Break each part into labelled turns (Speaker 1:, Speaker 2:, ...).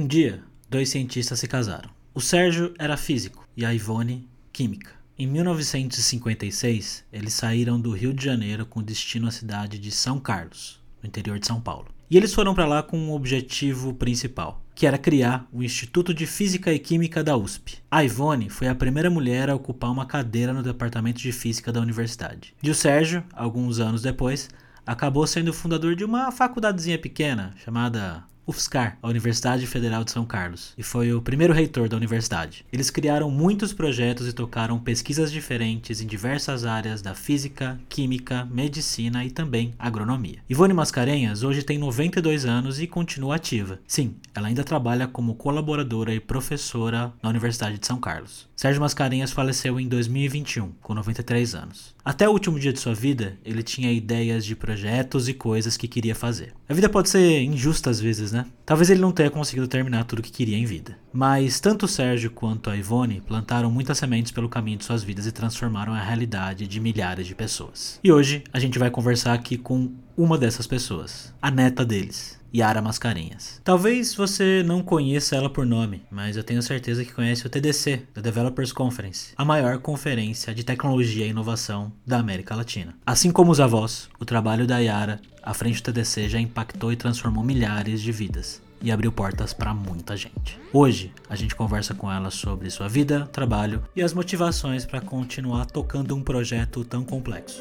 Speaker 1: Um dia, dois cientistas se casaram. O Sérgio era físico e a Ivone, química. Em 1956, eles saíram do Rio de Janeiro com destino à cidade de São Carlos, no interior de São Paulo. E eles foram para lá com um objetivo principal, que era criar o Instituto de Física e Química da USP. A Ivone foi a primeira mulher a ocupar uma cadeira no departamento de física da universidade. E o Sérgio, alguns anos depois, acabou sendo fundador de uma faculdadezinha pequena chamada UFSCar, a Universidade Federal de São Carlos, e foi o primeiro reitor da universidade. Eles criaram muitos projetos e tocaram pesquisas diferentes em diversas áreas da física, química, medicina e também agronomia. Ivone Mascarenhas hoje tem 92 anos e continua ativa. Sim, ela ainda trabalha como colaboradora e professora na Universidade de São Carlos. Sérgio Mascarenhas faleceu em 2021, com 93 anos. Até o último dia de sua vida, ele tinha ideias de projetos e coisas que queria fazer. A vida pode ser injusta às vezes, né? Ne? Talvez ele não tenha conseguido terminar tudo o que queria em vida. Mas tanto o Sérgio quanto a Ivone plantaram muitas sementes pelo caminho de suas vidas e transformaram a realidade de milhares de pessoas. E hoje a gente vai conversar aqui com uma dessas pessoas, a neta deles. Yara Mascarenhas. Talvez você não conheça ela por nome, mas eu tenho certeza que conhece o TDC, da Developers Conference, a maior conferência de tecnologia e inovação da América Latina. Assim como os avós, o trabalho da Yara à frente do TDC já impactou e transformou milhares de vidas e abriu portas para muita gente. Hoje a gente conversa com ela sobre sua vida, trabalho e as motivações para continuar tocando um projeto tão complexo.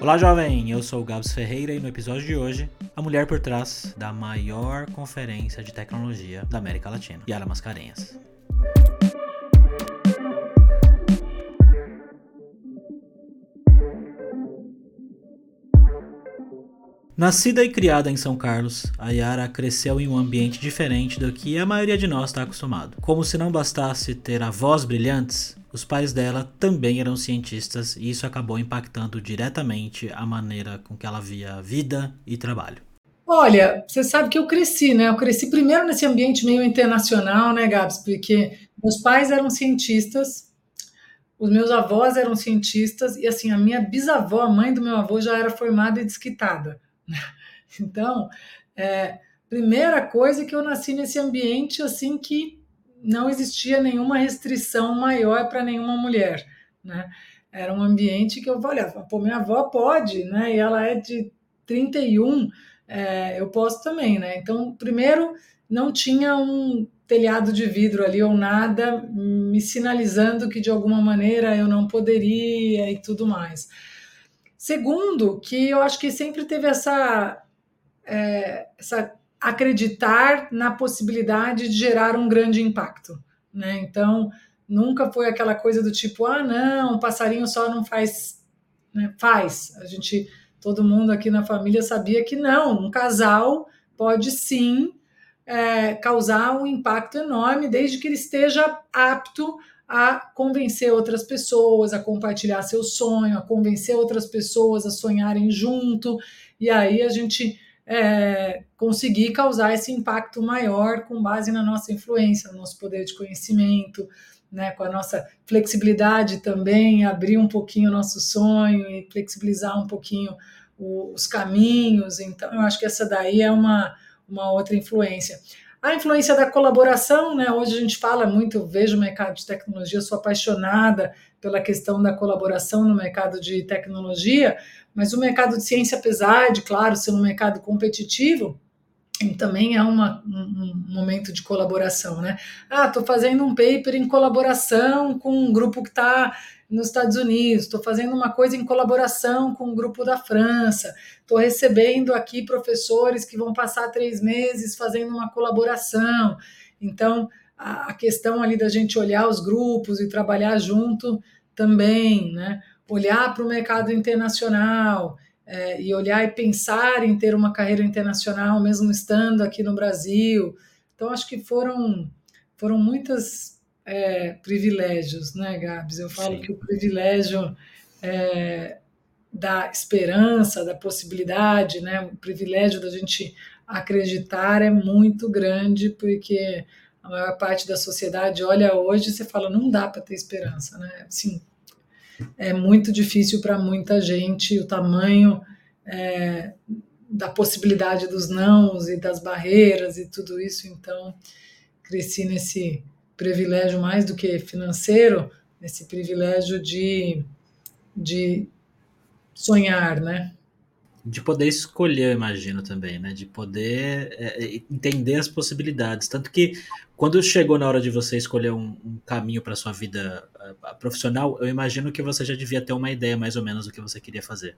Speaker 1: Olá, jovem! Eu sou o Gabs Ferreira e no episódio de hoje, a mulher por trás da maior conferência de tecnologia da América Latina, Yara Mascarenhas. Nascida e criada em São Carlos, a Yara cresceu em um ambiente diferente do que a maioria de nós está acostumado. Como se não bastasse ter avós brilhantes, os pais dela também eram cientistas e isso acabou impactando diretamente a maneira com que ela via vida e trabalho.
Speaker 2: Olha, você sabe que eu cresci, né? Eu cresci primeiro nesse ambiente meio internacional, né, Gabs? Porque meus pais eram cientistas, os meus avós eram cientistas e assim a minha bisavó, a mãe do meu avô, já era formada e desquitada. Então, é, primeira coisa é que eu nasci nesse ambiente assim que não existia nenhuma restrição maior para nenhuma mulher, né? Era um ambiente que eu olha, pô, minha avó pode, né? E ela é de 31, é, eu posso também, né? Então, primeiro, não tinha um telhado de vidro ali ou nada me sinalizando que de alguma maneira eu não poderia e tudo mais. Segundo, que eu acho que sempre teve essa, é, essa acreditar na possibilidade de gerar um grande impacto, né? Então, nunca foi aquela coisa do tipo, ah, não, um passarinho só não faz, né? faz. A gente, todo mundo aqui na família sabia que não, um casal pode sim é, causar um impacto enorme, desde que ele esteja apto a convencer outras pessoas, a compartilhar seu sonho, a convencer outras pessoas a sonharem junto, e aí a gente é, conseguir causar esse impacto maior com base na nossa influência, no nosso poder de conhecimento, né, com a nossa flexibilidade também, abrir um pouquinho o nosso sonho e flexibilizar um pouquinho os caminhos. Então, eu acho que essa daí é uma, uma outra influência. A influência da colaboração, né? Hoje a gente fala muito, vejo o mercado de tecnologia, sou apaixonada pela questão da colaboração no mercado de tecnologia, mas o mercado de ciência, apesar de, claro, ser um mercado competitivo, também é uma, um, um, momento de colaboração, né? Ah, estou fazendo um paper em colaboração com um grupo que está nos Estados Unidos, estou fazendo uma coisa em colaboração com um grupo da França, estou recebendo aqui professores que vão passar três meses fazendo uma colaboração. Então, a, a questão ali da gente olhar os grupos e trabalhar junto também, né? Olhar para o mercado internacional, é, e olhar e pensar em ter uma carreira internacional, mesmo estando aqui no Brasil. Então, acho que foram, foram muitos é, privilégios, né, Gabs? Eu falo Sim. que o privilégio é, da esperança, da possibilidade, né, o privilégio da gente acreditar é muito grande, porque a maior parte da sociedade olha hoje e você fala, não dá para ter esperança, né? Assim, é muito difícil para muita gente o tamanho é, da possibilidade dos nãos e das barreiras e tudo isso. Então, cresci nesse privilégio mais do que financeiro, nesse privilégio de, de sonhar, né?
Speaker 1: De poder escolher, eu imagino também, né? De poder é, é entender as possibilidades. Tanto que quando chegou na hora de você escolher um, um caminho para sua vida uh, profissional, eu imagino que você já devia ter uma ideia mais ou menos do que você queria fazer.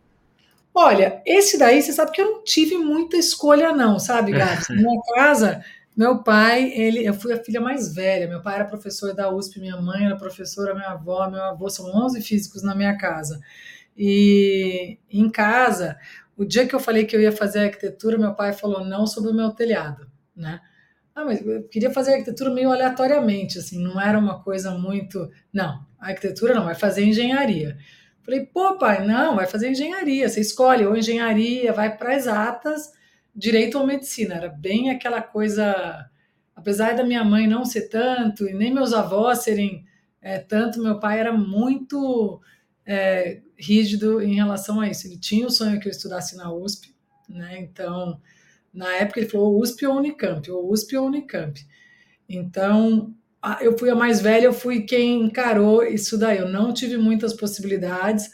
Speaker 2: Olha, esse daí, você sabe que eu não tive muita escolha, não, sabe, Gabi? Na minha casa, meu pai, ele, eu fui a filha mais velha. Meu pai era professor da USP, minha mãe era professora, minha avó, meu avô, são 11 físicos na minha casa. E em casa, o dia que eu falei que eu ia fazer arquitetura, meu pai falou não sobre o meu telhado, né? Ah, mas eu queria fazer arquitetura meio aleatoriamente, assim, não era uma coisa muito. Não, arquitetura não, vai fazer engenharia. Falei, pô, pai, não, vai fazer engenharia. Você escolhe ou engenharia, vai para exatas, direito ou medicina. Era bem aquela coisa. Apesar da minha mãe não ser tanto, e nem meus avós serem é, tanto, meu pai era muito é, rígido em relação a isso. Ele tinha o sonho que eu estudasse na USP, né? Então, na época ele falou USP ou Unicamp, ou USP ou Unicamp. Então, eu fui a mais velha, eu fui quem encarou isso daí. Eu não tive muitas possibilidades,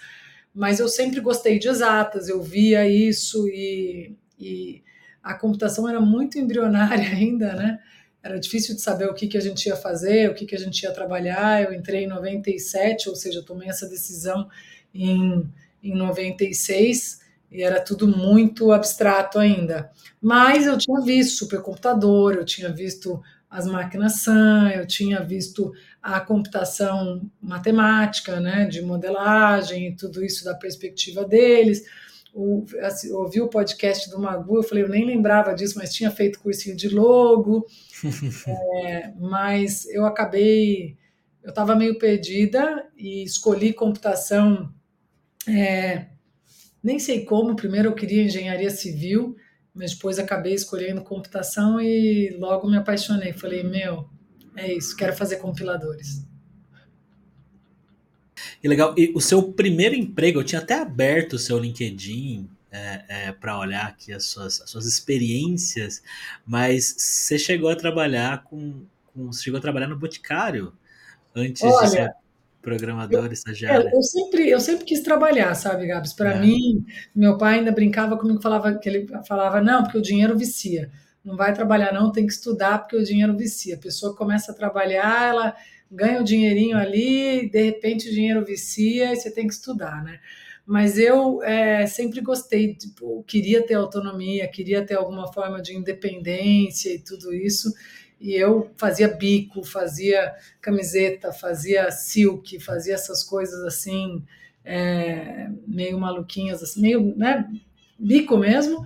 Speaker 2: mas eu sempre gostei de exatas, eu via isso e, e a computação era muito embrionária ainda, né? Era difícil de saber o que, que a gente ia fazer, o que, que a gente ia trabalhar. Eu entrei em 97, ou seja, tomei essa decisão em, em 96 e era tudo muito abstrato ainda. Mas eu tinha visto supercomputador, eu tinha visto as máquinas Sun, eu tinha visto a computação matemática, né, de modelagem e tudo isso da perspectiva deles. O, assim, ouvi o podcast do Magu, eu falei, eu nem lembrava disso, mas tinha feito cursinho de logo. é, mas eu acabei, eu estava meio perdida e escolhi computação, é, nem sei como, primeiro eu queria engenharia civil, mas depois acabei escolhendo computação e logo me apaixonei. Falei, meu, é isso, quero fazer compiladores.
Speaker 1: E legal, e o seu primeiro emprego, eu tinha até aberto o seu LinkedIn é, é, para olhar aqui as suas, as suas experiências, mas você chegou a trabalhar com, com você chegou a trabalhar no Boticário antes Olha, de ser programador, eu, estagiário?
Speaker 2: Eu, eu, sempre, eu sempre quis trabalhar, sabe, Gabs? Para é. mim, meu pai ainda brincava comigo, falava que ele falava, não, porque o dinheiro vicia. Não vai trabalhar, não, tem que estudar, porque o dinheiro vicia. A pessoa começa a trabalhar, ela ganha o dinheirinho ali, de repente o dinheiro vicia e você tem que estudar, né? Mas eu é, sempre gostei, tipo, queria ter autonomia, queria ter alguma forma de independência e tudo isso e eu fazia bico, fazia camiseta, fazia silk, fazia essas coisas assim, é, meio maluquinhas, assim, meio né, bico mesmo.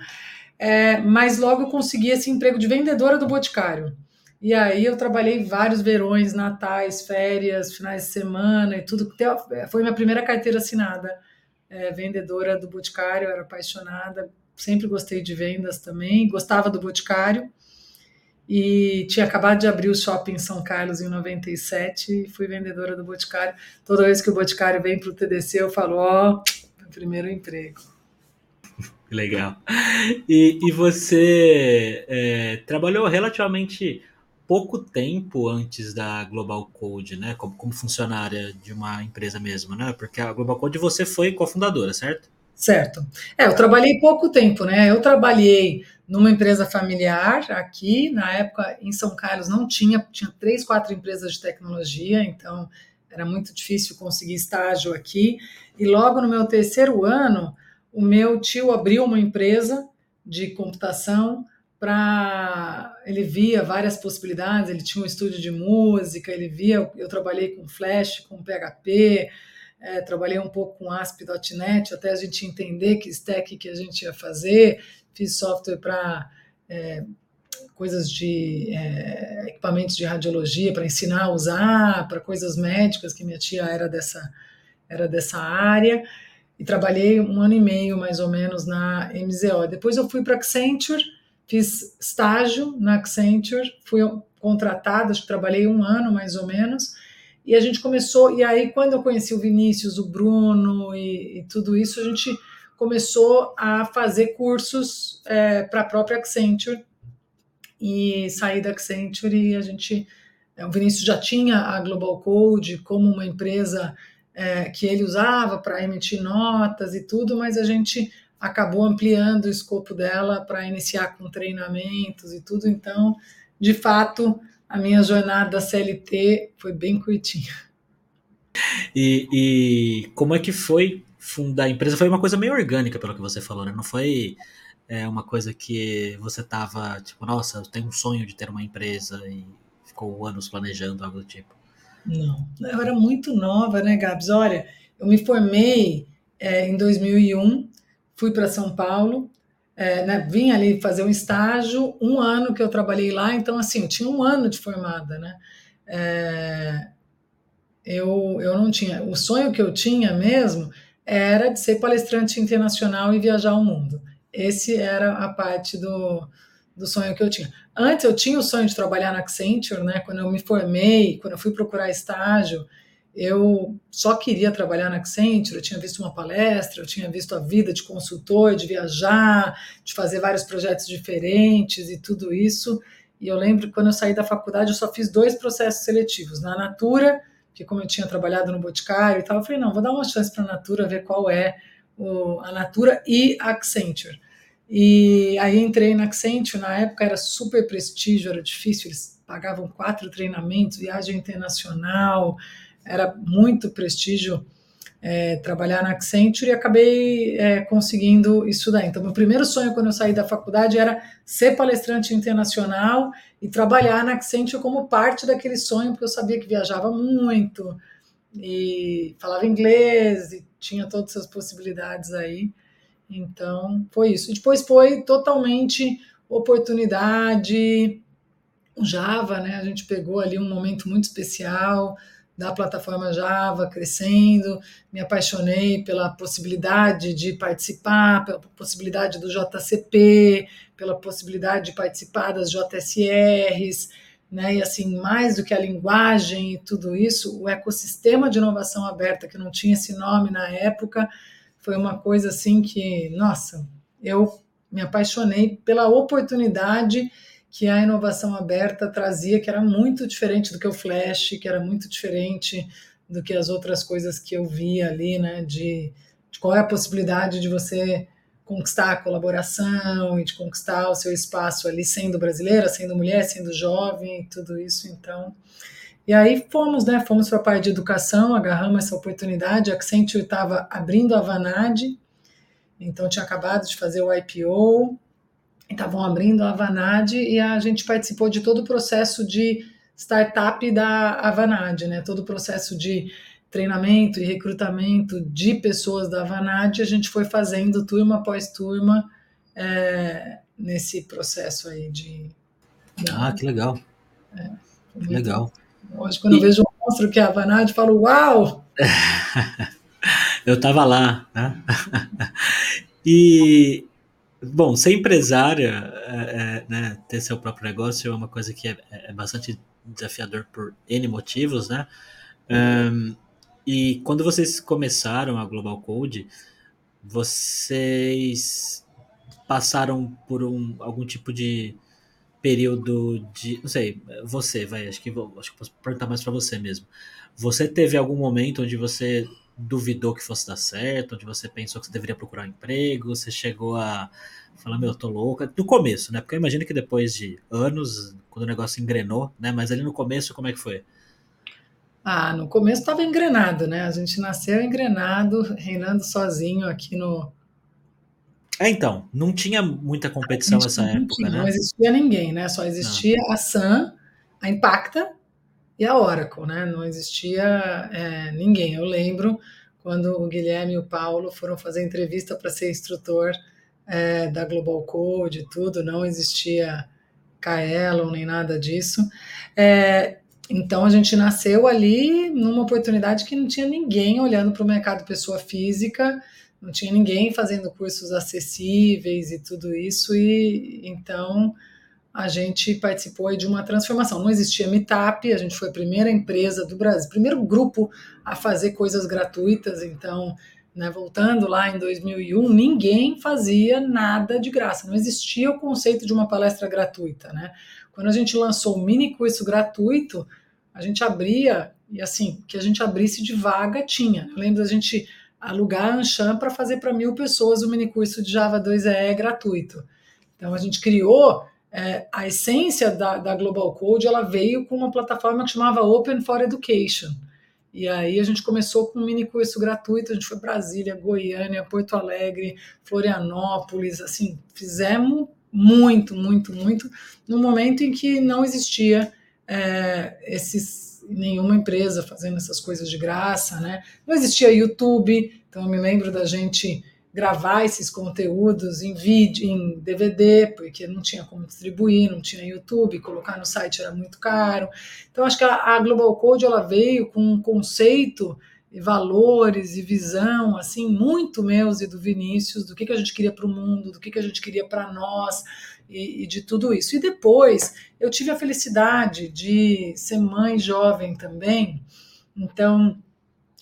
Speaker 2: É, mas logo eu consegui esse emprego de vendedora do Boticário. E aí eu trabalhei vários verões, natais, férias, finais de semana e tudo. Foi minha primeira carteira assinada, é, vendedora do Boticário, eu era apaixonada, sempre gostei de vendas também, gostava do Boticário e tinha acabado de abrir o shopping em São Carlos em 97 e fui vendedora do Boticário. Toda vez que o Boticário vem para o TDC, eu falo, ó, oh, primeiro emprego.
Speaker 1: Legal. E, e você é, trabalhou relativamente pouco tempo antes da Global Code, né? Como, como funcionária de uma empresa mesmo, né? Porque a Global Code você foi cofundadora, certo?
Speaker 2: Certo. É, eu trabalhei pouco tempo, né? Eu trabalhei numa empresa familiar aqui, na época em São Carlos não tinha, tinha três, quatro empresas de tecnologia, então era muito difícil conseguir estágio aqui. E logo no meu terceiro ano, o meu tio abriu uma empresa de computação para ele via várias possibilidades, ele tinha um estúdio de música, ele via, eu trabalhei com Flash, com PHP, é, trabalhei um pouco com ASP.NET até a gente entender que stack que a gente ia fazer, fiz software para é, coisas de é, equipamentos de radiologia para ensinar a usar, para coisas médicas, que minha tia era dessa, era dessa área, e trabalhei um ano e meio mais ou menos na MZO. Depois eu fui para Accenture, fiz estágio na Accenture, fui contratada, acho que trabalhei um ano mais ou menos, E a gente começou, e aí quando eu conheci o Vinícius, o Bruno e, e tudo isso, a gente começou a fazer cursos é, para a própria Accenture e saí da Accenture e a gente, é, o Vinícius já tinha a Global Code como uma empresa é, que ele usava para emitir notas e tudo, mas a gente acabou ampliando o escopo dela para iniciar com treinamentos e tudo, então, de fato, a minha jornada CLT foi bem curtinha.
Speaker 1: E, e, como é que foi fundar a empresa? Foi uma coisa meio orgânica, pelo que você falou, né? Não foi é, uma coisa que você tava, tipo, nossa, eu tenho um sonho de ter uma empresa e ficou anos planejando algo do tipo.
Speaker 2: Não, eu era muito nova, né, Gabs? Olha, eu me formei é, em 2001, fui para São Paulo, é, né, vim ali fazer um estágio, um ano que eu trabalhei lá, então assim, eu tinha um ano de formada, né? É, eu, eu não tinha, o sonho que eu tinha mesmo era de ser palestrante internacional e viajar o mundo. Esse era a parte do, do sonho que eu tinha. Antes eu tinha o sonho de trabalhar na Accenture, né? Quando eu me formei, quando eu fui procurar estágio, eu só queria trabalhar na Accenture, eu tinha visto uma palestra, eu tinha visto a vida de consultor, de viajar, de fazer vários projetos diferentes e tudo isso. E eu lembro que quando eu saí da faculdade, eu só fiz dois processos seletivos. Na Natura, que como eu tinha trabalhado no Boticário e tal, eu falei, não, vou dar uma chance para a Natura, ver qual é o, a Natura e a Accenture. E aí entrei na Accenture, na época era super prestígio, era difícil, eles pagavam quatro treinamentos, viagem internacional, era muito prestígio é, trabalhar na Accenture e acabei é, conseguindo estudar. Então, meu primeiro sonho quando eu saí da faculdade era ser palestrante internacional e trabalhar na Accenture como parte daquele sonho, porque eu sabia que viajava muito e falava inglês e tinha todas essas possibilidades aí. Então, foi isso. E depois foi totalmente oportunidade. O Java, né? A gente pegou ali um momento muito especial da plataforma Java crescendo, me apaixonei pela possibilidade de participar, pela possibilidade do JCP, pela possibilidade de participar das JSRs, né? E assim, mais do que a linguagem e tudo isso, o ecossistema de inovação aberta, que não tinha esse nome na época, foi uma coisa assim que, nossa, eu me apaixonei pela oportunidade que a inovação aberta trazia, que era muito diferente do que o Flash, que era muito diferente do que as outras coisas que eu via ali, né? De, de qual é a possibilidade de você conquistar a colaboração e de conquistar o seu espaço ali, sendo brasileira, sendo mulher, sendo jovem, tudo isso. Então, e aí fomos, né? Fomos para a parte de educação, agarramos essa oportunidade. A Accenture estava abrindo a Vanad, então tinha acabado de fazer o IPO, estavam abrindo a Avanad e a gente participou de todo o processo de startup da Avanad, né? Todo o processo de treinamento e recrutamento de pessoas da Avanad, a gente foi fazendo turma após turma é, nesse processo aí de.
Speaker 1: Ah, que legal. É, que legal.
Speaker 2: Hoje, quando e... eu vejo o monstro que é a Avanad, falo, uau!
Speaker 1: eu estava lá, né? e Bom, ser empresária, é, é, né, ter seu próprio negócio é uma coisa que é, é bastante desafiador por N motivos, né? Um, e quando vocês começaram a Global Code, vocês passaram por um, algum tipo de período de, não sei, você vai, acho que acho que posso perguntar mais para você mesmo. Você teve algum momento onde você duvidou que fosse dar certo, onde você pensou que você deveria procurar um emprego, você chegou a falar, meu, eu tô louca, do começo, né? Porque eu imagino que depois de anos, quando o negócio engrenou, né? Mas ali no começo, como é que foi?
Speaker 2: Ah, no começo estava engrenado, né? A gente nasceu engrenado, reinando sozinho aqui no.
Speaker 1: É, então, não tinha muita competição nessa época,
Speaker 2: tinha,
Speaker 1: né?
Speaker 2: Não existia ninguém, né? Só existia não. a Sun, a Impacta e a Oracle, né? Não existia é, ninguém. Eu lembro quando o Guilherme e o Paulo foram fazer entrevista para ser instrutor é, da Global Code e tudo, não existia Kaelon nem nada disso. É, então a gente nasceu ali numa oportunidade que não tinha ninguém olhando para o mercado pessoa física, não tinha ninguém fazendo cursos acessíveis e tudo isso, e então a gente participou de uma transformação. Não existia Meetup, a gente foi a primeira empresa do Brasil, primeiro grupo a fazer coisas gratuitas. Então, né, voltando lá em 2001, ninguém fazia nada de graça, não existia o conceito de uma palestra gratuita. Né? Quando a gente lançou o mini curso gratuito, a gente abria, e assim, que a gente abrisse de vaga tinha. Eu lembro da gente alugar a Anshan para fazer para mil pessoas o mini curso de Java 2EE gratuito. Então a gente criou é, a essência da, da, Global Code ela veio com uma plataforma que chamava Open for Education. E aí a gente começou com um mini curso gratuito, a gente foi Brasília, Goiânia, Porto Alegre, Florianópolis, assim, fizemos muito, muito, muito, no momento em que não existia é, esses nenhuma empresa fazendo essas coisas de graça, né? Não existia YouTube, então eu me lembro da gente gravar esses conteúdos em vídeo, em DVD, porque não tinha como distribuir, não tinha YouTube, colocar no site era muito caro. Então acho que a, a Global Code ela veio com um conceito e valores e visão assim muito meus e do Vinícius do que, que a gente queria para o mundo, do que, que a gente queria para nós e, e, de tudo isso. E depois eu tive a felicidade de ser mãe jovem também, então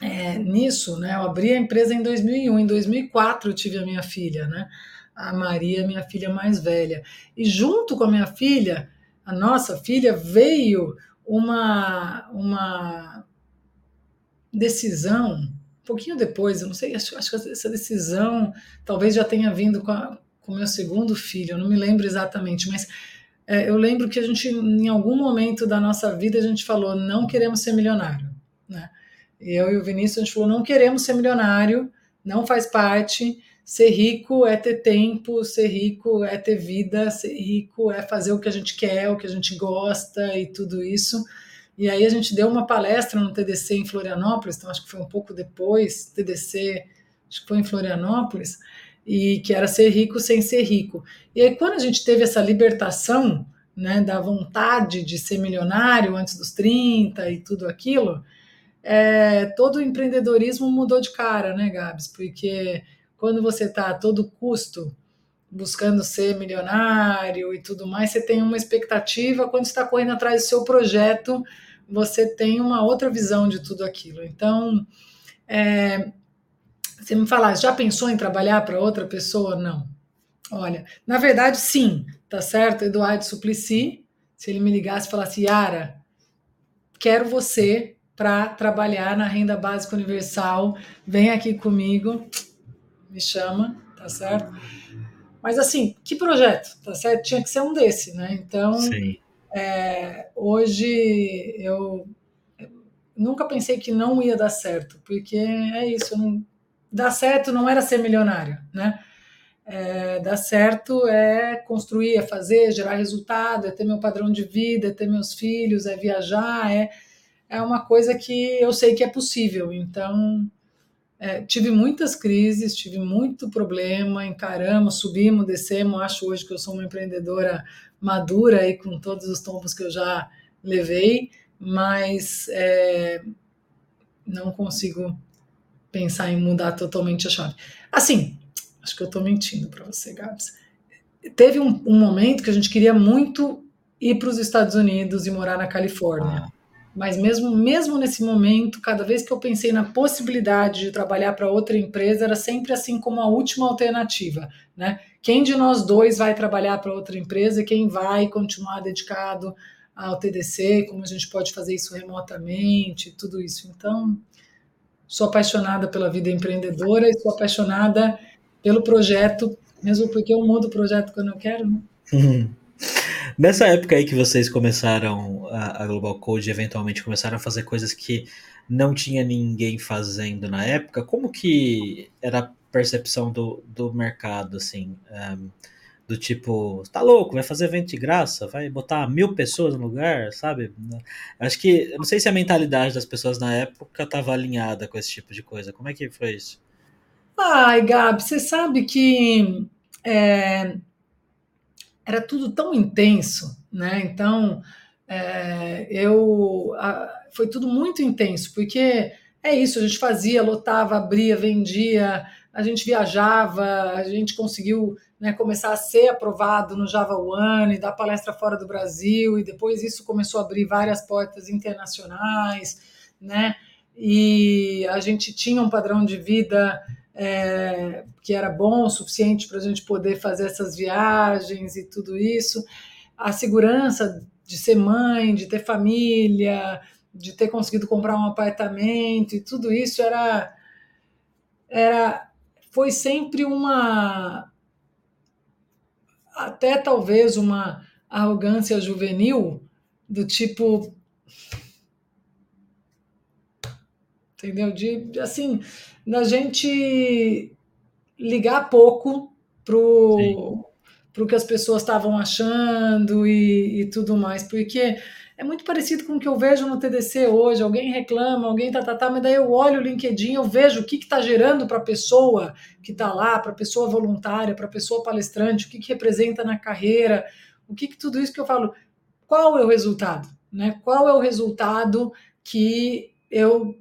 Speaker 2: é, nisso, né, eu abri a empresa em 2001, em 2004 eu tive a minha filha, né, a Maria, minha filha mais velha. E junto com a minha filha, a nossa filha, veio uma, uma decisão, um pouquinho depois, eu não sei, acho, acho que essa decisão talvez já tenha vindo com, a, com o meu segundo filho, eu não me lembro exatamente, mas é, eu lembro que a gente, em algum momento da nossa vida, a gente falou, não queremos ser milionário, né? Eu e o Vinícius, a gente falou: não queremos ser milionário, não faz parte. Ser rico é ter tempo, ser rico é ter vida, ser rico é fazer o que a gente quer, o que a gente gosta e tudo isso. E aí a gente deu uma palestra no TDC em Florianópolis, então acho que foi um pouco depois, TDC, acho que foi em Florianópolis, e que era ser rico sem ser rico. E aí quando a gente teve essa libertação, né, da vontade de ser milionário antes dos 30 e tudo aquilo, é, todo o empreendedorismo mudou de cara, né, Gabs? Porque quando você está a todo custo buscando ser milionário e tudo mais, você tem uma expectativa, quando está correndo atrás do seu projeto, você tem uma outra visão de tudo aquilo. Então, é, você me falar, já pensou em trabalhar para outra pessoa? Não. Olha, na verdade, sim, tá certo? Eduardo Suplicy, se ele me ligasse e falasse, Yara, quero você para trabalhar na renda básica universal, vem aqui comigo, me chama, tá certo? Mas assim, que projeto, tá certo? Tinha que ser um desse, né? Então, é, hoje eu nunca pensei que não ia dar certo, porque é isso, não, dar certo não era ser milionário, né? É, dar certo é construir, é fazer, gerar resultado, é ter meu padrão de vida, é ter meus filhos, é viajar, é é uma coisa que eu sei que é possível. Então, é, tive muitas crises, tive muito problema, encaramos, subimos, descemos. Acho hoje que eu sou uma empreendedora madura e com todos os tombos que eu já levei, mas é, não consigo pensar em mudar totalmente a chave. Assim, acho que eu estou mentindo para você, Gabs. Teve um, um, momento que a gente queria muito ir para os Estados Unidos e morar na Califórnia. Ah. Mas mesmo, mesmo nesse momento, cada vez que eu pensei na possibilidade de trabalhar para outra empresa, era sempre assim como a última alternativa, né? Quem de nós dois vai trabalhar para outra empresa e quem vai continuar dedicado ao TDC, como a gente pode fazer isso remotamente, tudo isso. Então, sou apaixonada pela vida empreendedora e sou apaixonada pelo projeto, mesmo porque eu mudo o projeto quando eu quero, né?
Speaker 1: Nessa época aí que vocês começaram a, a Global Code, eventualmente começaram a fazer coisas que não tinha ninguém fazendo na época, como que era a percepção do, do mercado, assim? Um, do tipo, tá louco, vai fazer evento de graça, vai botar mil pessoas no lugar, sabe? Acho que, não sei se a mentalidade das pessoas na época estava alinhada com esse tipo de coisa. Como é que foi isso?
Speaker 2: Ai, Gabi, você sabe que é, era tudo tão intenso, né? Então, é, eu a, foi tudo muito intenso, porque é isso, a gente fazia, lotava, abria, vendia, a gente viajava, a gente conseguiu né, começar a ser aprovado no Java One, dar palestra fora do Brasil, e depois isso começou a abrir várias portas internacionais, né? E a gente tinha um padrão de vida é, que era bom o suficiente para a gente poder fazer essas viagens e tudo isso. A segurança de ser mãe, de ter família, de ter conseguido comprar um apartamento e tudo isso era era foi sempre uma até talvez uma arrogância juvenil do tipo entendeu de assim da gente ligar pouco pro pro que as pessoas estavam achando e, e tudo mais porque é muito parecido com o que eu vejo no TDC hoje. Alguém reclama, alguém tá, tá, tá, mas daí eu olho o LinkedIn, eu vejo o que está gerando para a pessoa que está lá, para a pessoa voluntária, para a pessoa palestrante, o que, que representa na carreira, o que, que tudo isso que eu falo, qual é o resultado? Né? Qual é o resultado que eu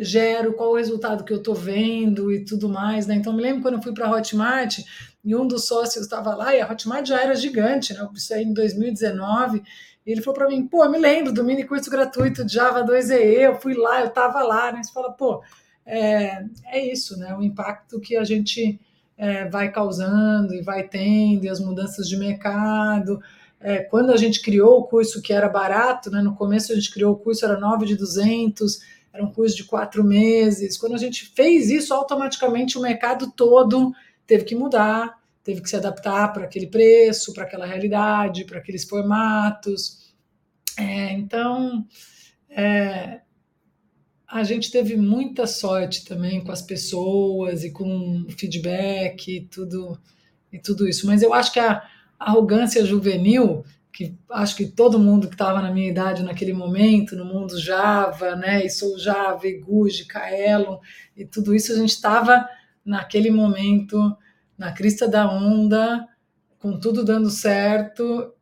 Speaker 2: gero, qual o resultado que eu estou vendo e tudo mais. Né? Então, me lembro quando eu fui para a Hotmart e um dos sócios estava lá, e a Hotmart já era gigante, né? isso aí em 2019 e ele falou para mim, pô, me lembro do mini curso gratuito de Java 2EE, eu fui lá, eu estava lá, né? Você fala, pô, é, é isso, né? O impacto que a gente é, vai causando e vai tendo, e as mudanças de mercado. É, quando a gente criou o curso que era barato, né? No começo a gente criou o curso, era 9 de 200, era um curso de quatro meses. Quando a gente fez isso, automaticamente o mercado todo teve que mudar, teve que se adaptar para aquele preço, para aquela realidade, para aqueles formatos. É, então, é, a gente teve muita sorte também com as pessoas e com feedback e tudo, e tudo isso. Mas eu acho que a arrogância juvenil, que acho que todo mundo que estava na minha idade naquele momento, no mundo Java, né, e sou Java, e Guji, Kaelon, e tudo isso, a gente estava naquele momento na crista da onda, com tudo dando certo,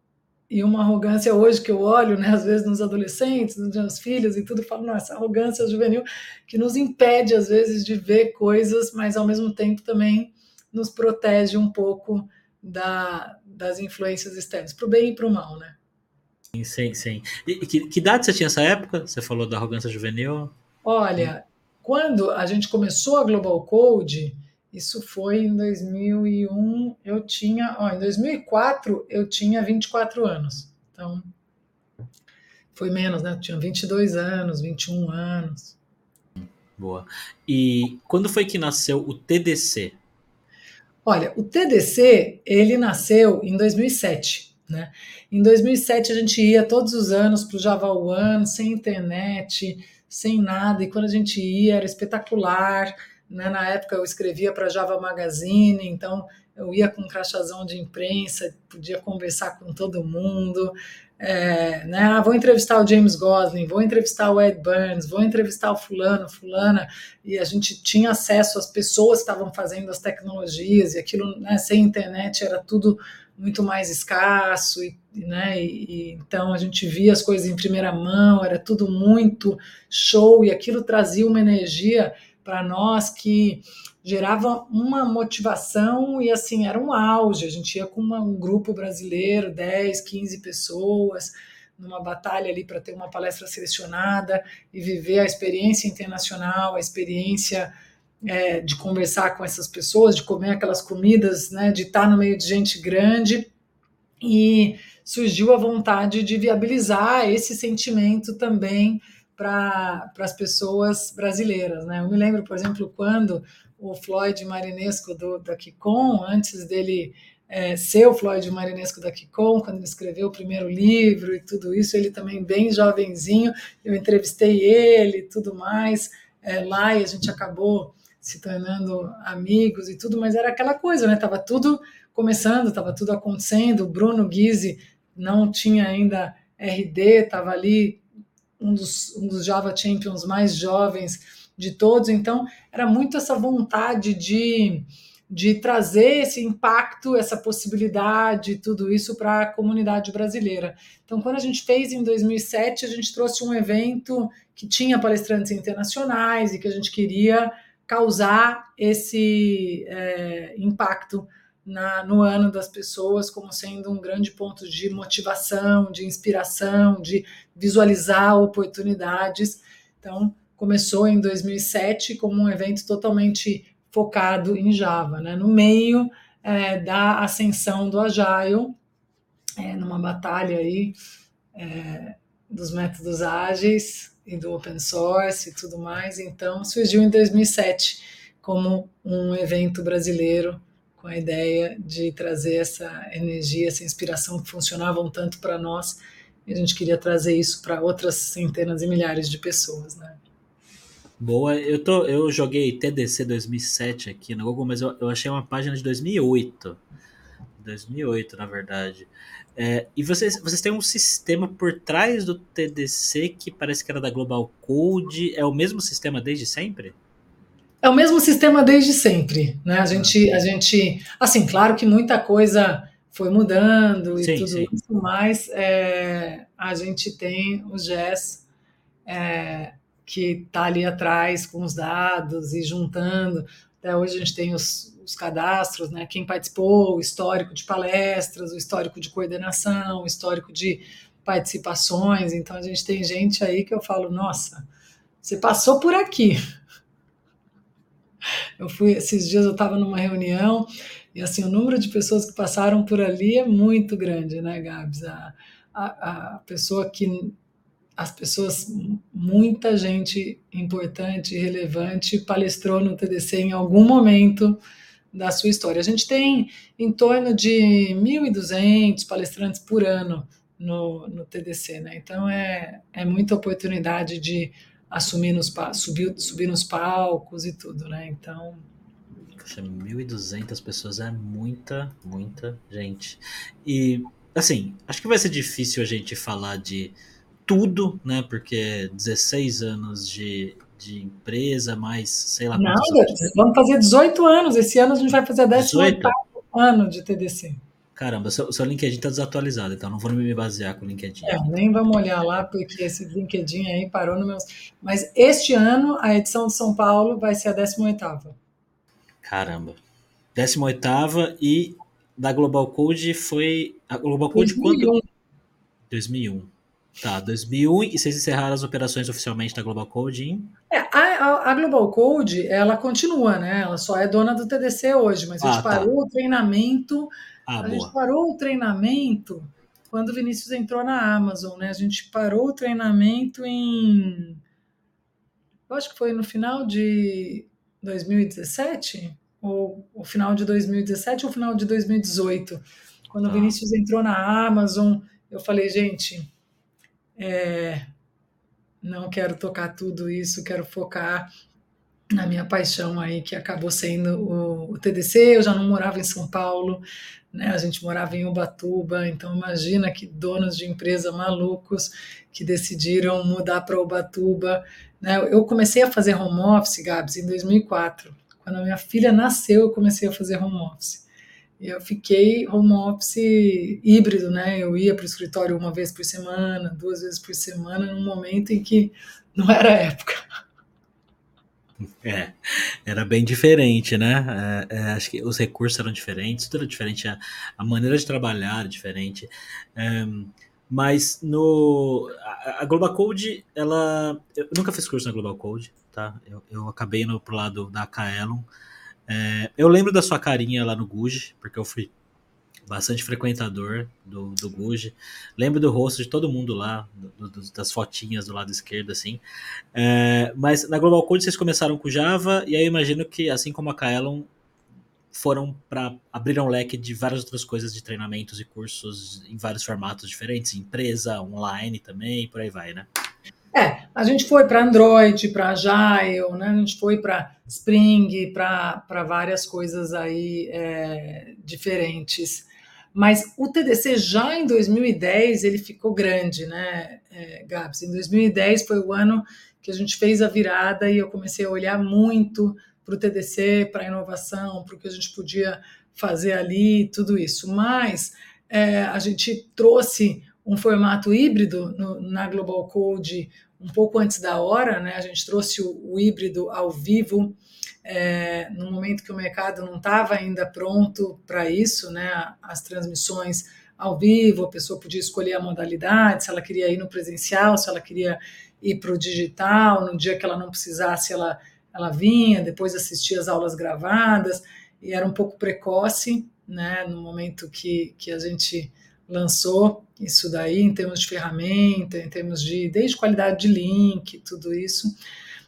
Speaker 2: e uma arrogância hoje que eu olho, né, às vezes nos adolescentes, nos meus filhos e tudo, falo, nossa, arrogância juvenil que nos impede às vezes de ver coisas, mas ao mesmo tempo também nos protege um pouco da, das influências externas, para o bem e para o mal, né?
Speaker 1: Sim, sim. E que, que idade você tinha nessa época? Você falou da arrogância juvenil?
Speaker 2: Olha, quando a gente começou a Global Code, isso foi em 2001, eu tinha, ó, em 2004 eu tinha 24 anos. Então, foi menos, né? Eu tinha 22 anos, 21 anos.
Speaker 1: Boa. E quando foi que nasceu o TDC?
Speaker 2: Olha, o TDC, ele nasceu em 2007, né? Em 2007 a gente ia todos os anos para o Java One, sem internet, sem nada, e quando a gente ia era espetacular, né? Na época eu escrevia para Java Magazine, então eu ia com um crachazão de imprensa, podia conversar com todo mundo. É, né? Ah, vou entrevistar o James Gosling, vou entrevistar o Ed Burns, vou entrevistar o fulano, fulana, e a gente tinha acesso às pessoas que estavam fazendo as tecnologias, e aquilo, né, sem internet, era tudo muito mais escasso, e, né, e, e, então a gente via as coisas em primeira mão, era tudo muito show, e aquilo trazia uma energia para nós que gerava uma motivação e assim era um auge. A gente ia com uma, um grupo brasileiro, 10, 15 pessoas, numa batalha ali para ter uma palestra selecionada e viver a experiência internacional, a experiência é, de conversar com essas pessoas, de comer aquelas comidas, né, de estar no meio de gente grande. E surgiu a vontade de viabilizar esse sentimento também para as pessoas brasileiras. Né? Eu me lembro, por exemplo, quando o Floyd Marinesco do, da Kikon, antes dele é, ser o Floyd Marinesco da Kikon, quando ele escreveu o primeiro livro e tudo isso, ele também bem jovenzinho, eu entrevistei ele e tudo mais é, lá e a gente acabou se tornando amigos e tudo, mas era aquela coisa, né? Tava tudo começando, tava tudo acontecendo. O Bruno Guise não tinha ainda RD, estava ali um dos, um dos Java Champions mais jovens de todos, então era muito essa vontade de, de trazer esse impacto, essa possibilidade, tudo isso para a comunidade brasileira. Então, quando a gente fez em 2007, a gente trouxe um evento que tinha palestrantes internacionais e que a gente queria causar esse é, impacto na, no ano das pessoas como sendo um grande ponto de motivação, de inspiração, de visualizar oportunidades. Então, começou em 2007 como um evento totalmente focado em Java, né? no meio é, da ascensão do Agile, é, numa batalha aí é, dos métodos ágeis e do open source e tudo mais. Então, surgiu em 2007 como um evento brasileiro com a ideia de trazer essa energia, essa inspiração que funcionavam tanto para nós, e a gente queria trazer isso para outras centenas e milhares de pessoas, né?
Speaker 1: Boa, eu, tô, eu joguei TDC 2007 aqui no Google, mas eu, eu achei uma página de 2008. 2008, na verdade. É, e vocês, vocês têm um sistema por trás do TDC que parece que era da Global Code. É o mesmo sistema desde sempre?
Speaker 2: É o mesmo sistema desde sempre, né? A gente, a gente, assim, claro que muita coisa foi mudando e sim, tudo sim. isso, mas é, a gente tem o GES é, que está ali atrás com os dados e juntando. Até hoje a gente tem os, os cadastros, né? Quem participou, o histórico de palestras, o histórico de coordenação, o histórico de participações. Então a gente tem gente aí que eu falo, nossa, você passou por aqui. Eu fui, esses dias eu estava numa reunião e assim, o número de pessoas que passaram por ali é muito grande, né, Gabs? A, a, a pessoa que as pessoas, muita gente importante e relevante palestrou no TDC em algum momento da sua história. A gente tem em torno de 1.200 palestrantes por ano no, no TDC, né? Então é, é muita oportunidade de assumir nos subir, subir nos palcos e tudo, né? Então.
Speaker 1: Poxa, 1.200 pessoas é muita, muita gente. E, assim, acho que vai ser difícil a gente falar de tudo, né? Porque 16 anos de, de empresa, mais sei lá.
Speaker 2: Nada, vamos fazer 18 anos. Esse ano a gente vai fazer 18 ano de TDC.
Speaker 1: Caramba, seu, seu LinkedIn está desatualizado, então não vou me basear com o LinkedIn.
Speaker 2: É, nem vamos olhar lá, porque esse LinkedIn aí parou no meu. Mas este ano, a edição de São Paulo vai ser a 18.
Speaker 1: Caramba. 18 e da Global Code foi. A Global Code 2001. quando? 2001. Tá, 2001 e vocês encerraram as operações oficialmente da Global Code em?
Speaker 2: É, a, a, Global Code, ela continua, né? Ela só é dona do TDC hoje, mas a gente ah, tá. parou o treinamento ah, a boa. gente parou o treinamento quando o Vinícius entrou na Amazon, né? A gente parou o treinamento em. Eu acho que foi no final de 2017, ou o final de 2017 ou final de 2018. Quando ah. o Vinícius entrou na Amazon, eu falei, gente, é, não quero tocar tudo isso, quero focar na minha paixão aí, que acabou sendo o, o TDC. Eu já não morava em São Paulo, né? A gente morava em Ubatuba, então imagina que donos de empresa malucos que decidiram mudar para Ubatuba. Né? Eu comecei a fazer home office, Gabs, em 2004. Quando a minha filha nasceu, eu comecei a fazer home office. Eu fiquei home office híbrido, né? Eu ia para o escritório uma vez por semana, duas vezes por semana, num momento em que não era época.
Speaker 1: É, era bem diferente, né? É, é, acho que os recursos eram diferentes, tudo era diferente, a, a maneira de trabalhar era diferente. É, mas no a, a, Global Code, ela. Eu nunca fiz curso na Global Code, tá? Eu, eu acabei indo pro lado da Kaelon. É, eu lembro da sua carinha lá no Guji, porque eu fui bastante frequentador do, do Guji. Lembro do rosto de todo mundo lá, do, do, das fotinhas do lado esquerdo, assim. É, mas na Global Code vocês começaram com Java, e aí eu imagino que, assim como a Kaelon, foram para abrir um leque de várias outras coisas de treinamentos e cursos em vários formatos diferentes, empresa, online também, por aí vai, né?
Speaker 2: É, a gente foi para Android, para Agile, né? a gente foi para Spring, para várias coisas aí é, diferentes. Mas o TDC já em 2010 ele ficou grande, né, é, Gabs? Em 2010 foi o ano que a gente fez a virada e eu comecei a olhar muito para o TDC, para a inovação, para o que a gente podia fazer ali, tudo isso. Mas é, a gente trouxe um formato híbrido no, na Global Code um pouco antes da hora, né? A gente trouxe o, o híbrido ao vivo é, no momento que o mercado não estava ainda pronto para isso, né? As transmissões ao vivo, a pessoa podia escolher a modalidade, se ela queria ir no presencial, se ela queria ir para o digital, no dia que ela não precisasse, ela, ela vinha, depois assistia as aulas gravadas, e era um pouco precoce, né, no momento que, que a gente lançou isso daí, em termos de ferramenta, em termos de, desde qualidade de link, tudo isso,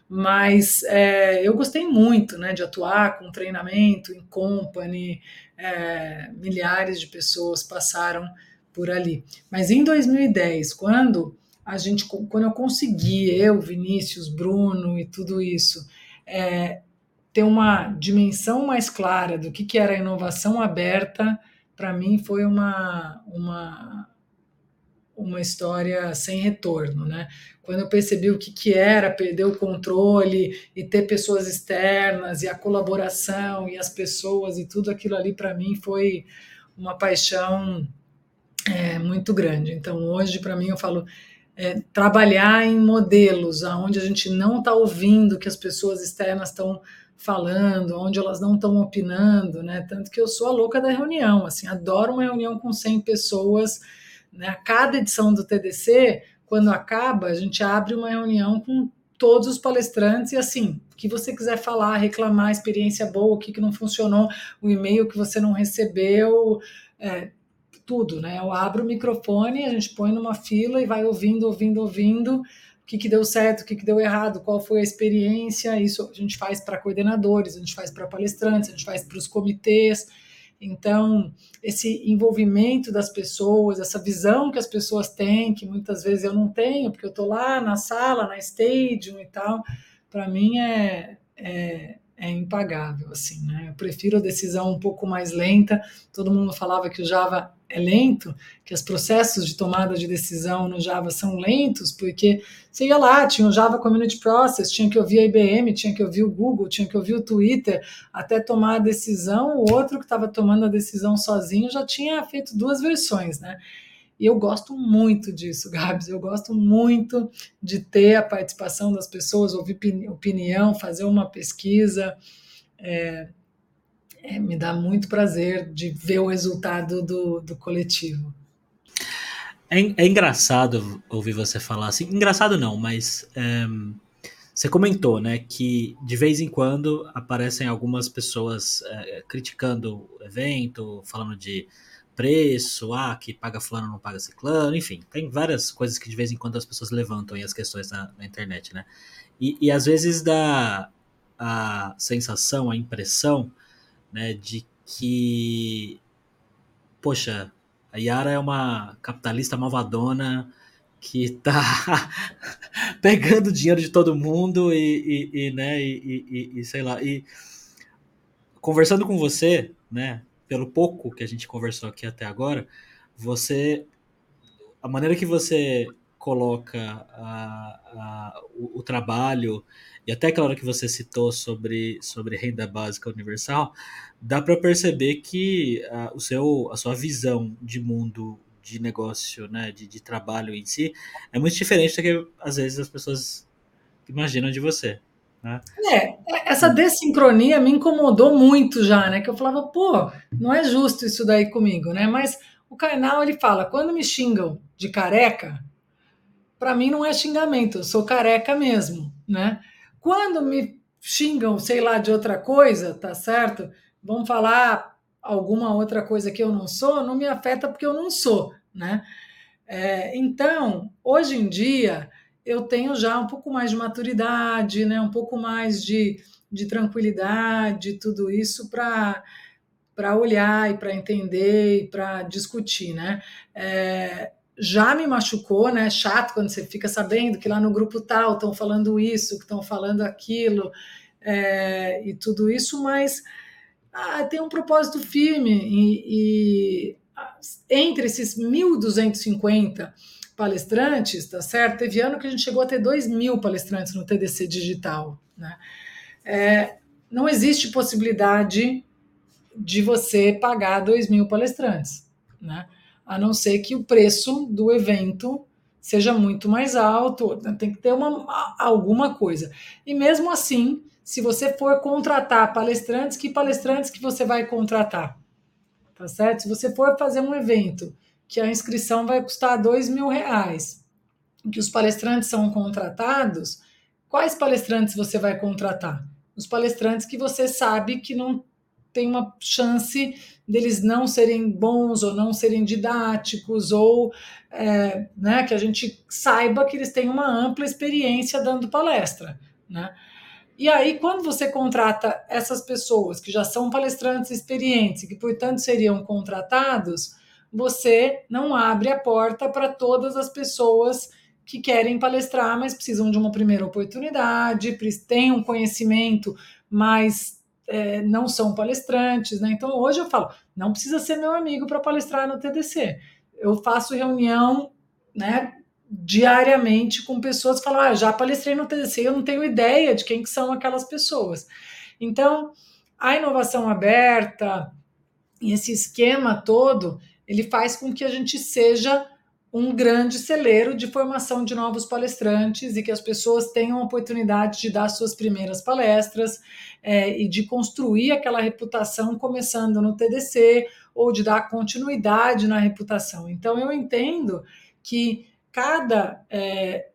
Speaker 2: mas é, eu gostei muito né, de atuar com treinamento em company, é, milhares de pessoas passaram por ali. Mas em 2010, quando a gente, quando eu consegui, eu, Vinícius, Bruno e tudo isso, é, ter uma dimensão mais clara do que, que era a inovação aberta, para mim foi uma, uma, uma história sem retorno, né? Quando eu percebi o que, que era perder o controle e ter pessoas externas e a colaboração e as pessoas e tudo aquilo ali para mim foi uma paixão é, muito grande. Então hoje para mim eu falo é, trabalhar em modelos aonde a gente não está ouvindo que as pessoas externas estão falando, onde elas não estão opinando, né? Tanto que eu sou a louca da reunião, assim, adoro uma reunião com 100 pessoas, né? A cada edição do TDC quando acaba, a gente abre uma reunião com todos os palestrantes e assim, o que você quiser falar, reclamar, experiência boa, o que, que não funcionou, o e-mail que você não recebeu, é, tudo, né? Eu abro o microfone, a gente põe numa fila e vai ouvindo, ouvindo, ouvindo que, que deu certo, o que, que deu errado, qual foi a experiência. Isso a gente faz para coordenadores, a gente faz para palestrantes, a gente faz para os comitês. Então, esse envolvimento das pessoas, essa visão que as pessoas têm, que muitas vezes eu não tenho, porque eu estou lá na sala, na stadium e tal, para mim é, é, é, impagável, assim, né? Eu prefiro a decisão um pouco mais lenta. Todo mundo falava que o Java é lento, que os processos de tomada de decisão no Java são lentos, porque você ia lá, tinha o Java Community Process, tinha que ouvir a IBM, tinha que ouvir o Google, tinha que ouvir o Twitter, até tomar a decisão, o outro que estava tomando a decisão sozinho já tinha feito duas versões, né? E eu gosto muito disso, Gabs. Eu gosto muito de ter a participação das pessoas, ouvir opinião, fazer uma pesquisa. É, é, me dá muito prazer de ver o resultado do, do coletivo.
Speaker 1: É, é, engraçado ouvir você falar assim. Engraçado não, mas é, você comentou, né, que de vez em quando aparecem algumas pessoas é, criticando o evento, falando de preço, ah, que paga fulano não paga ciclano, enfim, tem várias coisas que de vez em quando as pessoas levantam aí as questões na, na internet, né? E, e às vezes dá a sensação, a impressão né, de que, poxa, a Yara é uma capitalista malvadona que tá pegando dinheiro de todo mundo e, e, e né, e, sei lá, e conversando com você, né, pelo pouco que a gente conversou aqui até agora, você, a maneira que você coloca a, a, o, o, trabalho e até aquela hora que você citou sobre, sobre renda básica universal, dá para perceber que a, o seu, a sua visão de mundo de negócio, né, de, de trabalho em si, é muito diferente do que às vezes as pessoas imaginam de você. Né?
Speaker 2: É, essa desincronia me incomodou muito já, né? Que eu falava, pô, não é justo isso daí comigo, né? Mas o Karnal ele fala, quando me xingam de careca, para mim não é xingamento, eu sou careca mesmo, né? Quando me xingam, sei lá, de outra coisa, tá certo? Vão falar alguma outra coisa que eu não sou, não me afeta porque eu não sou, né? É, então, hoje em dia, eu tenho já um pouco mais de maturidade, né? Um pouco mais de, de tranquilidade, tudo isso para para olhar e para entender e para discutir, né? É, já me machucou, né? Chato quando você fica sabendo que lá no grupo tal estão falando isso, que estão falando aquilo é, e tudo isso, mas ah, tem um propósito firme e, e entre esses 1.250 palestrantes, tá certo? Teve ano que a gente chegou a ter 2 mil palestrantes no TDC digital, né? É, não existe possibilidade de você pagar 2 mil palestrantes, né? a não ser que o preço do evento seja muito mais alto, tem que ter uma, alguma coisa. E mesmo assim, se você for contratar palestrantes, que palestrantes que você vai contratar? Tá certo? Se você for fazer um evento que a inscrição vai custar dois mil reais, que os palestrantes são contratados, quais palestrantes você vai contratar? Os palestrantes que você sabe que não tem uma chance deles não serem bons ou não serem didáticos ou é, né, que a gente saiba que eles têm uma ampla experiência dando palestra, né? E aí, quando você contrata essas pessoas que já são palestrantes experientes que, portanto, seriam contratados, você não abre a porta para todas as pessoas que querem palestrar, mas precisam de uma primeira oportunidade, têm um conhecimento, mas é, não são palestrantes. Né? Então, hoje eu falo, não precisa ser meu amigo para palestrar no TDC. Eu faço reunião né, diariamente com pessoas que falam: ah, já palestrei no TDC, eu não tenho ideia de quem que são aquelas pessoas. Então, a inovação aberta e esse esquema todo, ele faz com que a gente seja um grande celeiro de formação de novos palestrantes e que as pessoas tenham a oportunidade de dar suas primeiras palestras é, e de construir aquela reputação começando no TDC ou de dar continuidade na reputação. Então, eu entendo que cada é,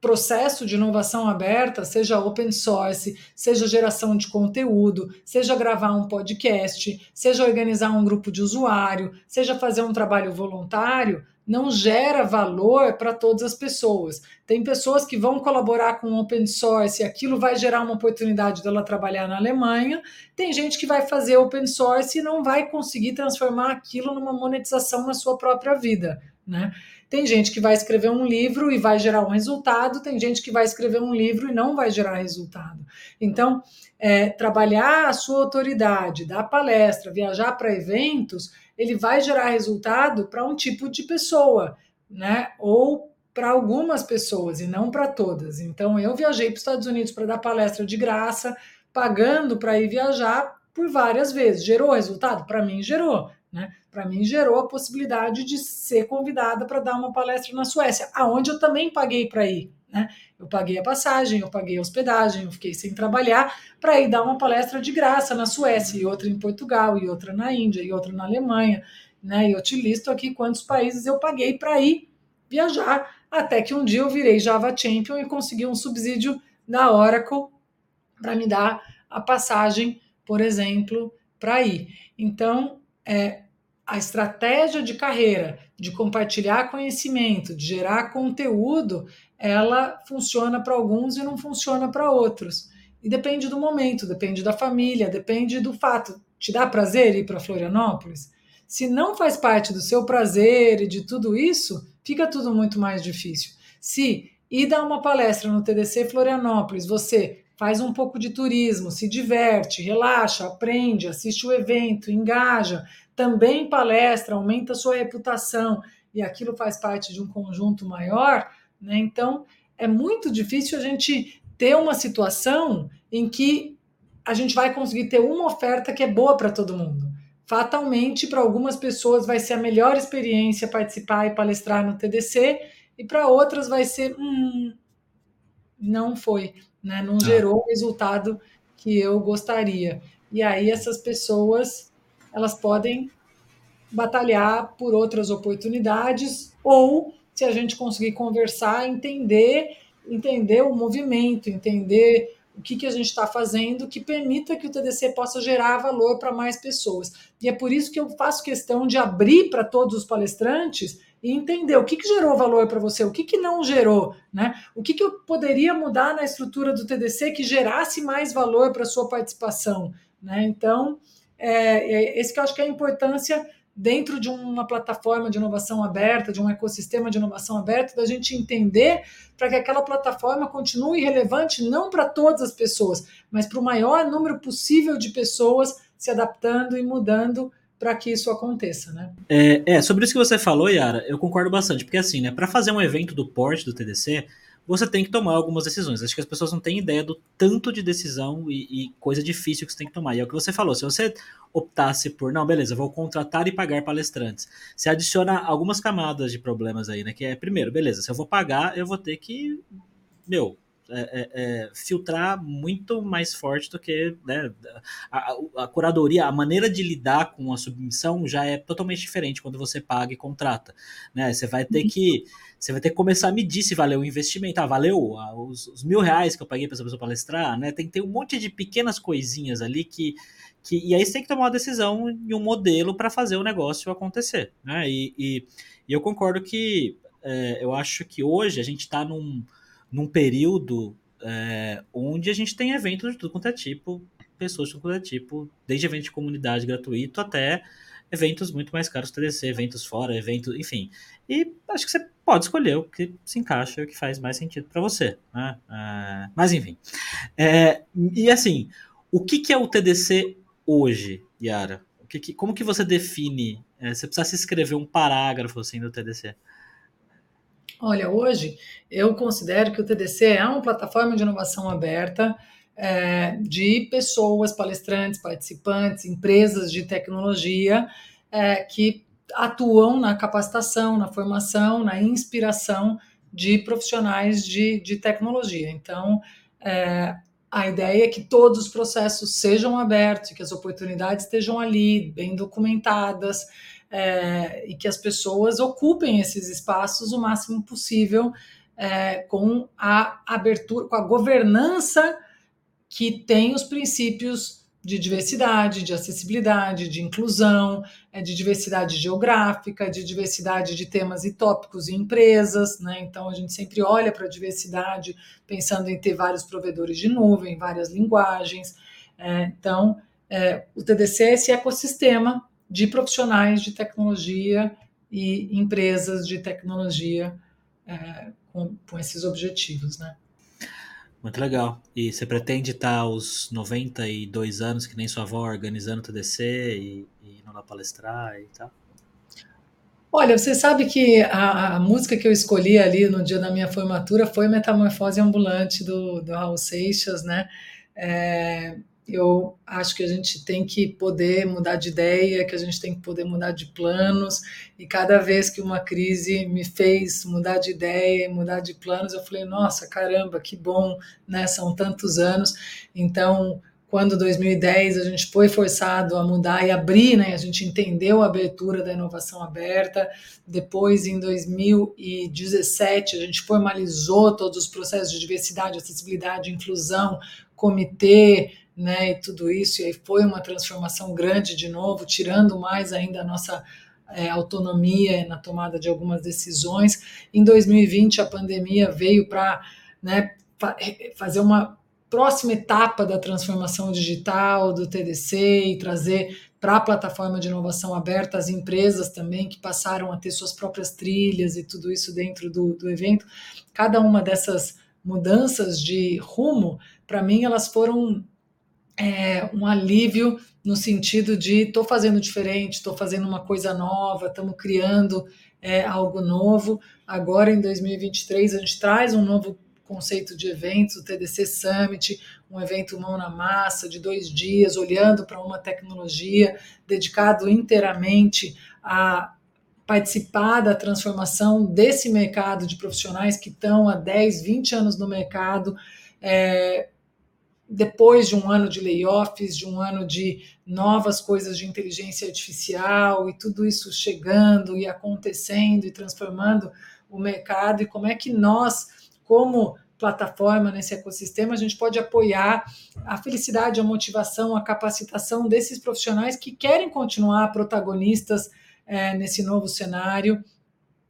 Speaker 2: processo de inovação aberta, seja open source, seja geração de conteúdo, seja gravar um podcast, seja organizar um grupo de usuário, seja fazer um trabalho voluntário, não gera valor para todas as pessoas. Tem pessoas que vão colaborar com open source e aquilo vai gerar uma oportunidade dela trabalhar na Alemanha. Tem gente que vai fazer open source e não vai conseguir transformar aquilo numa monetização na sua própria vida, né? Tem gente que vai escrever um livro e vai gerar um resultado, tem gente que vai escrever um livro e não vai gerar resultado. Então, é, trabalhar a sua autoridade, dar palestra, viajar para eventos, ele vai gerar resultado para um tipo de pessoa, né? Ou para algumas pessoas e não para todas. Então, eu viajei para os Estados Unidos para dar palestra de graça, pagando para ir viajar por várias vezes. Gerou resultado? Para mim, gerou. Né? Para mim, gerou a possibilidade de ser convidada para dar uma palestra na Suécia, aonde eu também paguei para ir. Né? Eu paguei a passagem, eu paguei a hospedagem, eu fiquei sem trabalhar para ir dar uma palestra de graça na Suécia, e outra em Portugal, e outra na Índia, e outra na Alemanha. Né? E eu te listo aqui quantos países eu paguei para ir viajar, até que um dia eu virei Java Champion e consegui um subsídio da Oracle para me dar a passagem, por exemplo, para ir. Então, é, a estratégia de carreira, de compartilhar conhecimento, de gerar conteúdo, ela funciona para alguns e não funciona para outros. E depende do momento, depende da família, depende do fato. Te dá prazer ir para Florianópolis? Se não faz parte do seu prazer e de tudo isso, fica tudo muito mais difícil. Se ir dar uma palestra no TDC Florianópolis, você faz um pouco de turismo, se diverte, relaxa, aprende, assiste o evento, engaja, também palestra, aumenta a sua reputação e aquilo faz parte de um conjunto maior, né? Então é muito difícil a gente ter uma situação em que a gente vai conseguir ter uma oferta que é boa para todo mundo. Fatalmente, para algumas pessoas vai ser a melhor experiência participar e palestrar no TDC, e para outras vai ser, hum, não foi, né? não ah. gerou o resultado que eu gostaria. E aí essas pessoas elas podem batalhar por outras oportunidades ou se a gente conseguir conversar, entender, entender o movimento, entender o que, que a gente está fazendo que permita que o TDC possa gerar valor para mais pessoas. E é por isso que eu faço questão de abrir para todos os palestrantes e entender o que, que gerou valor para você, o que, que não gerou, né? O que, que eu poderia mudar na estrutura do TDC que gerasse mais valor para sua participação, né? Então, é, esse que eu acho que é a importância dentro de uma plataforma de inovação aberta, de um ecossistema de inovação aberta, da gente entender para que aquela plataforma continue relevante não para todas as pessoas, mas para o maior número possível de pessoas se adaptando e mudando para que isso aconteça, né?
Speaker 1: É, é, sobre isso que você falou, Yara, eu concordo bastante, porque assim, né, para fazer um evento do porte do TDC, você tem que tomar algumas decisões. Acho que as pessoas não têm ideia do tanto de decisão e, e coisa difícil que você tem que tomar. E é o que você falou, se você optasse por, não, beleza, vou contratar e pagar palestrantes, você adiciona algumas camadas de problemas aí, né? Que é, primeiro, beleza, se eu vou pagar, eu vou ter que, meu, é, é, é, filtrar muito mais forte do que né, a, a, curadoria, a maneira de lidar com a submissão já é totalmente diferente quando você paga e contrata. Né? Você vai ter que você vai ter que começar a medir se valeu o investimento. Ah, valeu ah, os, os mil reais que eu paguei para essa pessoa palestrar, né? Tem que ter um monte de pequenas coisinhas ali que, que e aí você tem que tomar uma decisão e um modelo para fazer o negócio acontecer, né? E, e, e eu concordo que é, eu acho que hoje a gente está num num período é, onde a gente tem eventos de tudo quanto é tipo, pessoas de tudo quanto é tipo, desde eventos de comunidade gratuito até eventos muito mais caros TDC, eventos fora, eventos, enfim. E acho que você pode escolher o que se encaixa e o que faz mais sentido para você. Né? É, mas enfim. É, e assim, o que, que é o TDC hoje, Yara? Que, que como que você define? É, você precisa escrever um parágrafo assim do TDC.
Speaker 2: Olha, hoje eu considero que o TDC é uma plataforma de inovação aberta é, de pessoas, palestrantes, participantes, empresas de tecnologia é, que atuam na capacitação, na formação, na inspiração de profissionais de, de tecnologia. Então, é, a ideia é que todos os processos sejam abertos, que as oportunidades estejam ali, bem documentadas, é, e que as pessoas ocupem esses espaços o máximo possível é, com a abertura, com a governança que tem os princípios de diversidade, de acessibilidade, de inclusão, é, de diversidade geográfica, de diversidade de temas e tópicos em empresas. Né? Então, a gente sempre olha para a diversidade pensando em ter vários provedores de nuvem, várias linguagens. É, então, é, o TDC é esse ecossistema de profissionais de tecnologia e empresas de tecnologia é, com, com, esses objetivos, né?
Speaker 1: Muito legal. E você pretende estar aos 92 anos, que nem sua avó, organizando o TDC e, e indo lá palestrar e tal?
Speaker 2: Olha, você sabe que a, a, música que eu escolhi ali no dia da minha formatura foi Metamorfose Ambulante do, do Raul Seixas, né? É, eu acho que a gente tem que poder mudar de ideia, que a gente tem que poder mudar de planos, e cada vez que uma crise me fez mudar de ideia, mudar de planos, eu falei, nossa, caramba, que bom, né? São tantos anos. Então, quando 2010 a gente foi forçado a mudar e abrir, né? A gente entendeu a abertura da inovação aberta. Depois, em 2017, a gente formalizou todos os processos de diversidade, acessibilidade, inclusão, comitê, né, e tudo isso, e aí foi uma transformação grande de novo, tirando mais ainda a nossa é, autonomia na tomada de algumas decisões. Em 2020, a pandemia veio para né, fa fazer uma próxima etapa da transformação digital do TDC e trazer para a plataforma de inovação aberta as empresas também que passaram a ter suas próprias trilhas e tudo isso dentro do, do evento. Cada uma dessas mudanças de rumo, para mim, elas foram é, um alívio no sentido de estou fazendo diferente, estou fazendo uma coisa nova, estamos criando é, algo novo. Agora, em 2023, a gente traz um novo conceito de eventos, o TDC Summit, um evento mão na massa de dois dias, olhando para uma tecnologia, dedicado inteiramente a participar da transformação desse mercado de profissionais que estão há 10, 20 anos no mercado, é, depois de um ano de layoffs, de um ano de novas coisas de inteligência artificial e tudo isso chegando e acontecendo e transformando o mercado, e como é que nós, como plataforma nesse ecossistema, a gente pode apoiar a felicidade, a motivação, a capacitação desses profissionais que querem continuar protagonistas é, nesse novo cenário.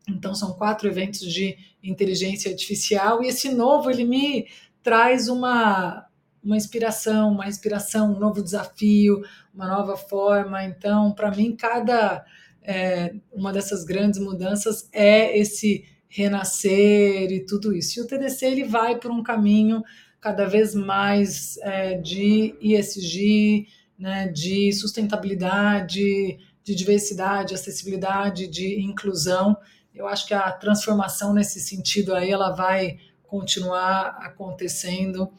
Speaker 2: Então, são quatro eventos de inteligência artificial, e esse novo ele me traz uma uma inspiração, uma inspiração, um novo desafio, uma nova forma. Então, para mim, cada é, uma dessas grandes mudanças é esse renascer e tudo isso. E o TDC ele vai por um caminho cada vez mais é, de ESG, né, de sustentabilidade, de diversidade, acessibilidade, de inclusão. Eu acho que a transformação nesse sentido aí ela vai continuar acontecendo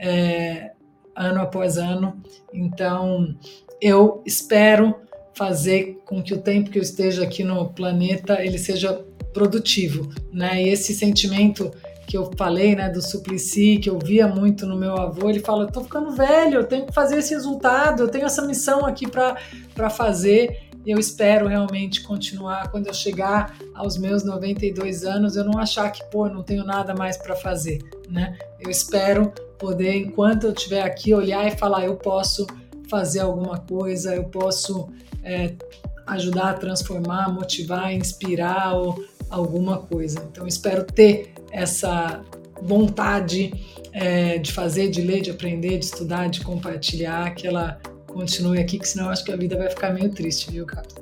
Speaker 2: é, ano após ano. Então, eu espero fazer com que o tempo que eu esteja aqui no planeta ele seja produtivo, né? E esse sentimento que eu falei, né, do Suplicy, que eu via muito no meu avô, ele fala: "Eu tô ficando velho, eu tenho que fazer esse resultado, eu tenho essa missão aqui para fazer". Eu espero realmente continuar quando eu chegar aos meus 92 anos, eu não achar que, pô, não tenho nada mais para fazer, né? Eu espero poder, enquanto eu estiver aqui, olhar e falar: eu posso fazer alguma coisa, eu posso é, ajudar a transformar, motivar, inspirar ou alguma coisa. Então, espero ter essa vontade é, de fazer, de ler, de aprender, de estudar, de compartilhar, que ela continue aqui, que senão eu acho que a vida vai ficar meio triste, viu, Cato?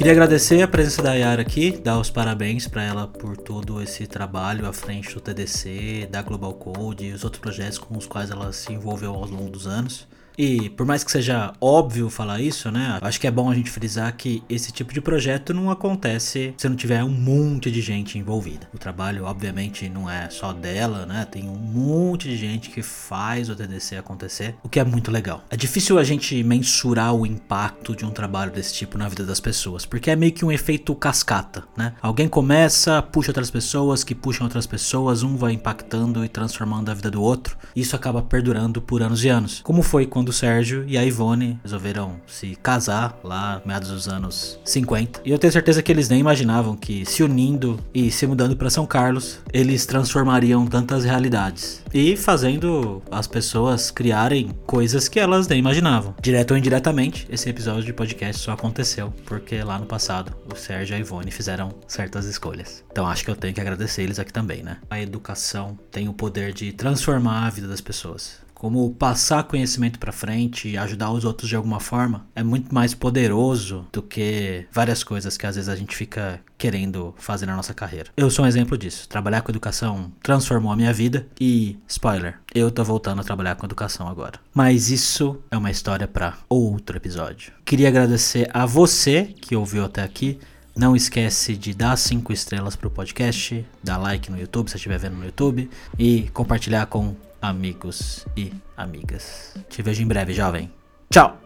Speaker 1: Queria agradecer a presença da Yara aqui, dar os parabéns para ela por todo esse trabalho à frente do TDC, da Global Code e os outros projetos com os quais ela se envolveu ao longo dos anos. E por mais que seja óbvio falar isso, né? Acho que é bom a gente frisar que esse tipo de projeto não acontece se não tiver um monte de gente envolvida. O trabalho, obviamente, não é só dela, né? Tem um monte de gente que faz o TDC acontecer, o que é muito legal. É difícil a gente mensurar o impacto de um trabalho desse tipo na vida das pessoas, porque é meio que um efeito cascata, né? Alguém começa, puxa outras pessoas, que puxam outras pessoas, um vai impactando e transformando a vida do outro. Isso acaba perdurando por anos e anos. Como foi quando o Sérgio e a Ivone resolveram se casar lá meados dos anos 50. E eu tenho certeza que eles nem imaginavam que se unindo e se mudando para São Carlos, eles transformariam tantas realidades e fazendo as pessoas criarem coisas que elas nem imaginavam. Direto ou indiretamente, esse episódio de podcast só aconteceu porque lá no passado o Sérgio e a Ivone fizeram certas escolhas. Então acho que eu tenho que agradecer eles aqui também, né? A educação tem o poder de transformar a vida das pessoas como passar conhecimento para frente e ajudar os outros de alguma forma é muito mais poderoso do que várias coisas que às vezes a gente fica querendo fazer na nossa carreira. Eu sou um exemplo disso. Trabalhar com educação transformou a minha vida e, spoiler, eu tô voltando a trabalhar com educação agora. Mas isso é uma história para outro episódio. Queria agradecer a você que ouviu até aqui. Não esquece de dar 5 estrelas pro podcast, dar like no YouTube se estiver vendo no YouTube e compartilhar com amigos e amigas. Te vejo em breve, jovem. Tchau!